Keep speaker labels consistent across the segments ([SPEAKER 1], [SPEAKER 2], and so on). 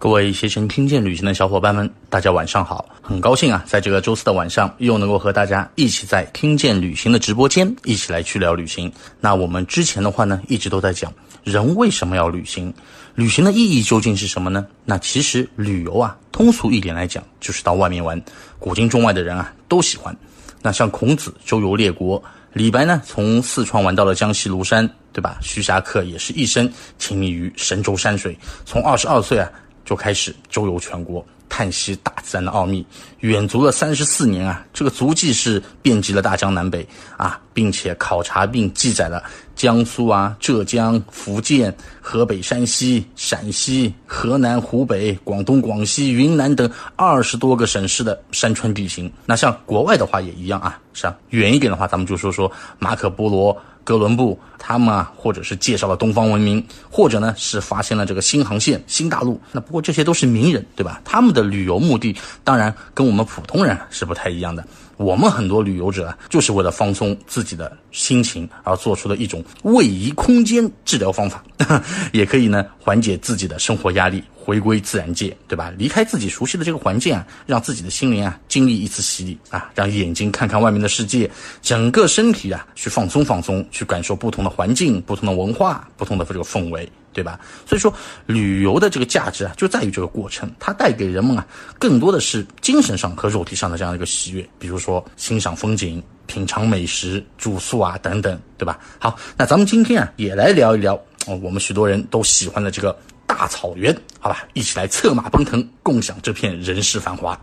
[SPEAKER 1] 各位携程听见旅行的小伙伴们，大家晚上好！很高兴啊，在这个周四的晚上，又能够和大家一起在听见旅行的直播间一起来去聊旅行。那我们之前的话呢，一直都在讲人为什么要旅行，旅行的意义究竟是什么呢？那其实旅游啊，通俗一点来讲，就是到外面玩。古今中外的人啊，都喜欢。那像孔子周游列国，李白呢，从四川玩到了江西庐山，对吧？徐霞客也是一生沉迷于神州山水，从二十二岁啊。就开始周游全国，探悉大自然的奥秘，远足了三十四年啊！这个足迹是遍及了大江南北啊，并且考察并记载了江苏啊、浙江、福建、河北、山西、陕西、河南、湖北、广东、广西、云南等二十多个省市的山川地形。那像国外的话也一样啊，是啊，远一点的话，咱们就说说马可波罗。哥伦布他们啊，或者是介绍了东方文明，或者呢是发现了这个新航线、新大陆。那不过这些都是名人，对吧？他们的旅游目的当然跟我们普通人是不太一样的。我们很多旅游者，就是为了放松自己的心情而做出的一种位移空间治疗方法，也可以呢缓解自己的生活压力，回归自然界，对吧？离开自己熟悉的这个环境啊，让自己的心灵啊经历一次洗礼啊，让眼睛看看外面的世界，整个身体啊去放松放松，去感受不同的环境、不同的文化、不同的这个氛围。对吧？所以说，旅游的这个价值啊，就在于这个过程，它带给人们啊，更多的是精神上和肉体上的这样一个喜悦。比如说，欣赏风景、品尝美食、住宿啊等等，对吧？好，那咱们今天啊，也来聊一聊哦，我们许多人都喜欢的这个大草原，好吧？一起来策马奔腾，共享这片人世繁华。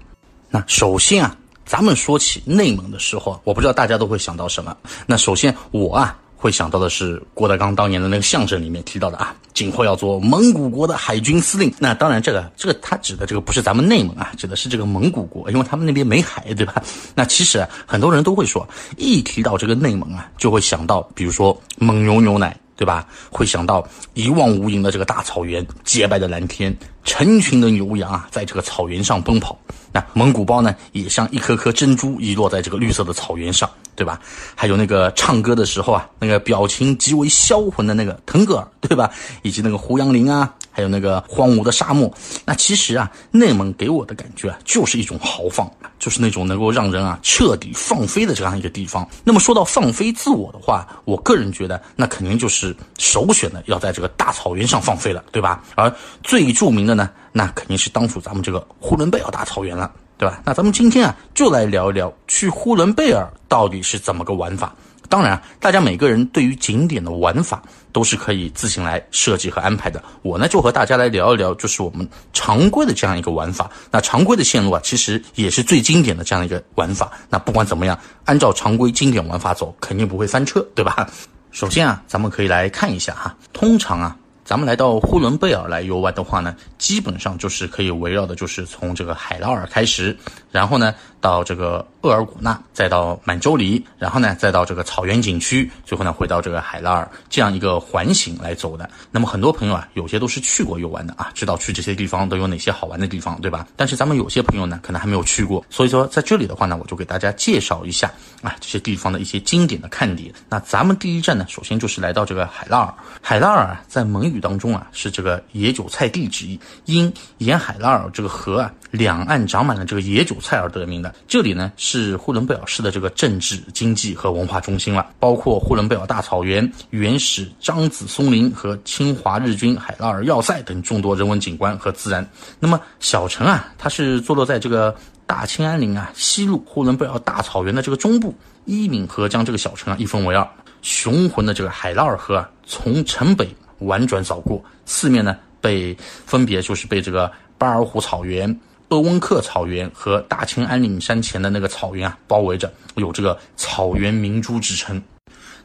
[SPEAKER 1] 那首先啊，咱们说起内蒙的时候，我不知道大家都会想到什么。那首先我啊。会想到的是郭德纲当年的那个相声里面提到的啊，今后要做蒙古国的海军司令。那当然，这个这个他指的这个不是咱们内蒙啊，指的是这个蒙古国，因为他们那边没海，对吧？那其实啊很多人都会说，一提到这个内蒙啊，就会想到，比如说蒙牛牛奶，对吧？会想到一望无垠的这个大草原，洁白的蓝天，成群的牛羊啊，在这个草原上奔跑。那蒙古包呢，也像一颗颗珍珠遗落在这个绿色的草原上。对吧？还有那个唱歌的时候啊，那个表情极为销魂的那个腾格尔，对吧？以及那个胡杨林啊，还有那个荒芜的沙漠。那其实啊，内蒙给我的感觉啊，就是一种豪放，就是那种能够让人啊彻底放飞的这样一个地方。那么说到放飞自我的话，我个人觉得那肯定就是首选的要在这个大草原上放飞了，对吧？而最著名的呢，那肯定是当属咱们这个呼伦贝尔大草原了。对吧？那咱们今天啊，就来聊一聊去呼伦贝尔到底是怎么个玩法。当然，大家每个人对于景点的玩法都是可以自行来设计和安排的。我呢，就和大家来聊一聊，就是我们常规的这样一个玩法。那常规的线路啊，其实也是最经典的这样一个玩法。那不管怎么样，按照常规经典玩法走，肯定不会翻车，对吧？首先啊，咱们可以来看一下哈，通常啊。咱们来到呼伦贝尔来游玩的话呢，基本上就是可以围绕的，就是从这个海拉尔开始，然后呢到这个鄂尔古纳，再到满洲里，然后呢再到这个草原景区，最后呢回到这个海拉尔这样一个环形来走的。那么很多朋友啊，有些都是去过游玩的啊，知道去这些地方都有哪些好玩的地方，对吧？但是咱们有些朋友呢，可能还没有去过，所以说在这里的话呢，我就给大家介绍一下啊这些地方的一些经典的看点。那咱们第一站呢，首先就是来到这个海拉尔。海拉尔，在蒙语。当中啊，是这个野韭菜地之一，因沿海拉尔这个河啊，两岸长满了这个野韭菜而得名的。这里呢，是呼伦贝尔市的这个政治、经济和文化中心了，包括呼伦贝尔大草原、原始樟子松林和侵华日军海拉尔要塞等众多人文景观和自然。那么小城啊，它是坐落在这个大兴安岭啊西路呼伦贝尔大草原的这个中部，伊敏河将这个小城啊一分为二，雄浑的这个海拉尔河啊从城北。婉转扫过，四面呢被分别就是被这个巴尔虎草原、鄂温克草原和大兴安岭山前的那个草原啊包围着，有这个草原明珠之称。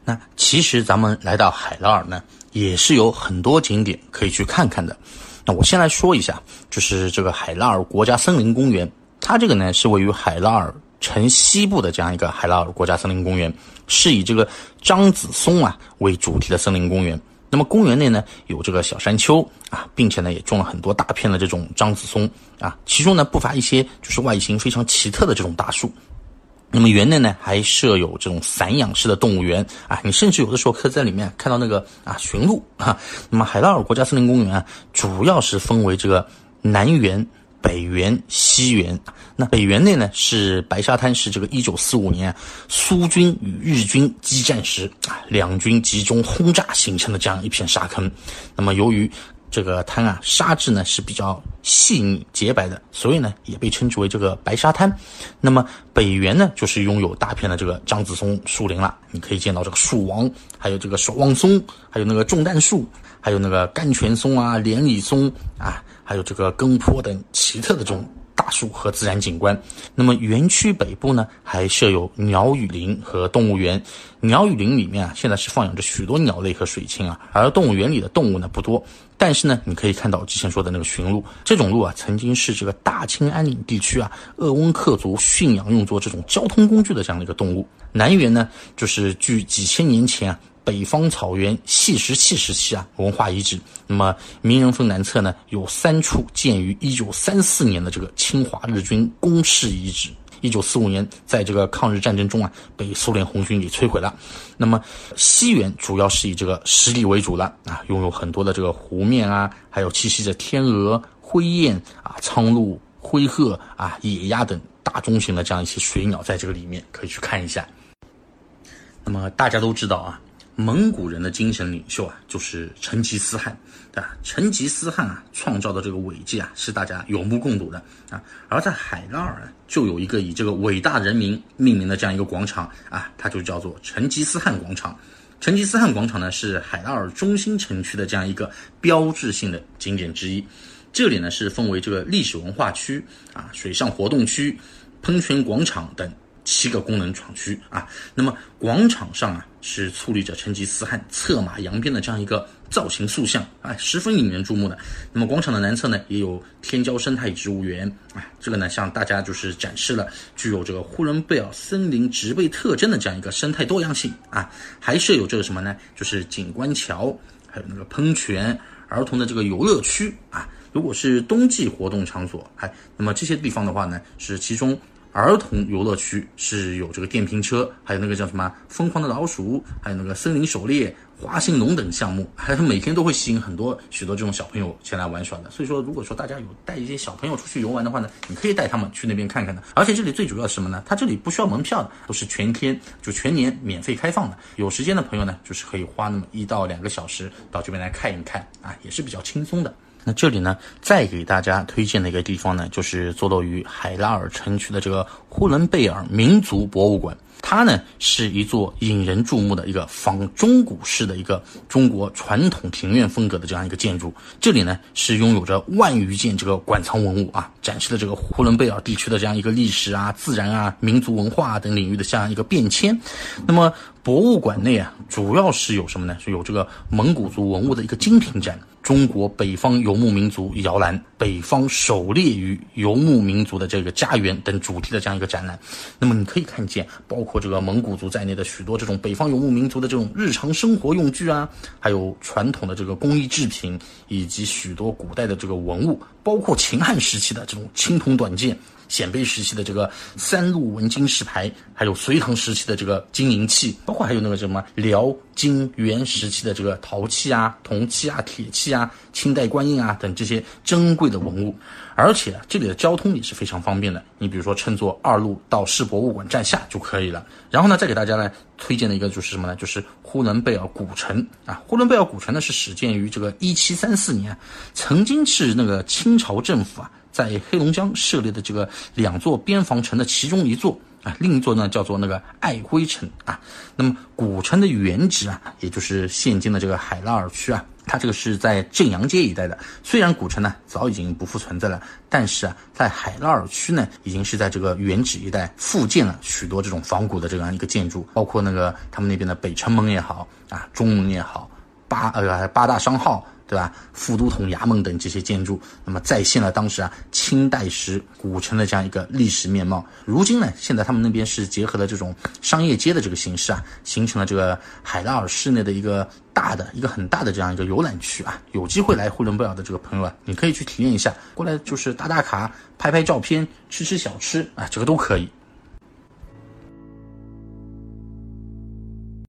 [SPEAKER 1] 那其实咱们来到海拉尔呢，也是有很多景点可以去看看的。那我先来说一下，就是这个海拉尔国家森林公园，它这个呢是位于海拉尔城西部的这样一个海拉尔国家森林公园，是以这个樟子松啊为主题的森林公园。那么公园内呢有这个小山丘啊，并且呢也种了很多大片的这种樟子松啊，其中呢不乏一些就是外形非常奇特的这种大树。那么园内呢还设有这种散养式的动物园啊，你甚至有的时候可以在里面看到那个啊驯鹿啊。那么海拉尔国家森林公园啊，主要是分为这个南园。北园、西园，那北园内呢是白沙滩，是这个一九四五年苏军与日军激战时啊，两军集中轰炸形成的这样一片沙坑。那么由于这个滩啊沙质呢是比较细腻洁白的，所以呢也被称之为这个白沙滩。那么北园呢就是拥有大片的这个樟子松树林了，你可以见到这个树王，还有这个守望松，还有那个种蛋树，还有那个甘泉松啊、连理松啊。还有这个更坡等奇特的这种大树和自然景观。那么园区北部呢，还设有鸟语林和动物园。鸟语林里面啊，现在是放养着许多鸟类和水禽啊，而动物园里的动物呢不多。但是呢，你可以看到之前说的那个驯鹿，这种鹿啊，曾经是这个大清安岭地区啊鄂温克族驯养用作这种交通工具的这样的一个动物。南园呢，就是距几千年前啊。北方草原细石器时期啊，文化遗址。那么名人峰南侧呢，有三处建于一九三四年的这个侵华日军工事遗址。一九四五年，在这个抗日战争中啊，被苏联红军给摧毁了。那么西园主要是以这个湿地为主了啊，拥有很多的这个湖面啊，还有栖息着天鹅、灰雁啊、苍鹭、灰鹤啊、野鸭等大中型的这样一些水鸟，在这个里面可以去看一下。那么大家都知道啊。蒙古人的精神领袖啊，就是成吉思汗，对吧？成吉思汗啊，创造的这个伟绩啊，是大家有目共睹的啊。而在海拉尔呢，就有一个以这个伟大人民命名的这样一个广场啊，它就叫做成吉思汗广场。成吉思汗广场呢，是海拉尔中心城区的这样一个标志性的景点之一。这里呢，是分为这个历史文化区啊、水上活动区、喷泉广场等。七个功能厂区啊，那么广场上啊是矗立着成吉思汗策马扬鞭的这样一个造型塑像，哎，十分引人注目的。那么广场的南侧呢，也有天骄生态植物园，啊，这个呢向大家就是展示了具有这个呼伦贝尔森林植被特征的这样一个生态多样性啊，还设有这个什么呢？就是景观桥，还有那个喷泉，儿童的这个游乐区啊。如果是冬季活动场所，哎，那么这些地方的话呢，是其中。儿童游乐区是有这个电瓶车，还有那个叫什么疯狂的老鼠，还有那个森林狩猎、花心龙等项目，还是每天都会吸引很多许多这种小朋友前来玩耍的。所以说，如果说大家有带一些小朋友出去游玩的话呢，你可以带他们去那边看看的。而且这里最主要是什么呢？它这里不需要门票的，都是全天就全年免费开放的。有时间的朋友呢，就是可以花那么一到两个小时到这边来看一看啊，也是比较轻松的。那这里呢，再给大家推荐的一个地方呢，就是坐落于海拉尔城区的这个呼伦贝尔民族博物馆。它呢是一座引人注目的一个仿中古式的一个中国传统庭院风格的这样一个建筑。这里呢是拥有着万余件这个馆藏文物啊，展示了这个呼伦贝尔地区的这样一个历史啊、自然啊、民族文化等领域的这样一个变迁。那么博物馆内啊，主要是有什么呢？是有这个蒙古族文物的一个精品展。中国北方游牧民族摇篮、北方狩猎与游牧民族的这个家园等主题的这样一个展览，那么你可以看见，包括这个蒙古族在内的许多这种北方游牧民族的这种日常生活用具啊，还有传统的这个工艺制品，以及许多古代的这个文物，包括秦汉时期的这种青铜短剑。鲜卑时期的这个三路文金石牌，还有隋唐时期的这个金银器，包括还有那个什么辽、金、元时期的这个陶器啊、铜器啊、铁器啊、清代官印啊等这些珍贵的文物。而且这里的交通也是非常方便的，你比如说乘坐二路到市博物馆站下就可以了。然后呢，再给大家呢推荐的一个就是什么呢？就是呼伦贝尔古城啊。呼伦贝尔古城呢是始建于这个一七三四年，曾经是那个清朝政府啊。在黑龙江设立的这个两座边防城的其中一座啊，另一座呢叫做那个爱辉城啊。那么古城的原址啊，也就是现今的这个海拉尔区啊，它这个是在正阳街一带的。虽然古城呢早已经不复存在了，但是啊，在海拉尔区呢，已经是在这个原址一带复建了许多这种仿古的这样一个建筑，包括那个他们那边的北城门也好啊，中门也好，八呃八大商号。对吧？副都统衙门等这些建筑，那么再现了当时啊清代时古城的这样一个历史面貌。如今呢，现在他们那边是结合了这种商业街的这个形式啊，形成了这个海拉尔市内的一个大的一个很大的这样一个游览区啊。有机会来呼伦贝尔的这个朋友啊，你可以去体验一下，过来就是打打卡、拍拍照片、吃吃小吃啊，这个都可以。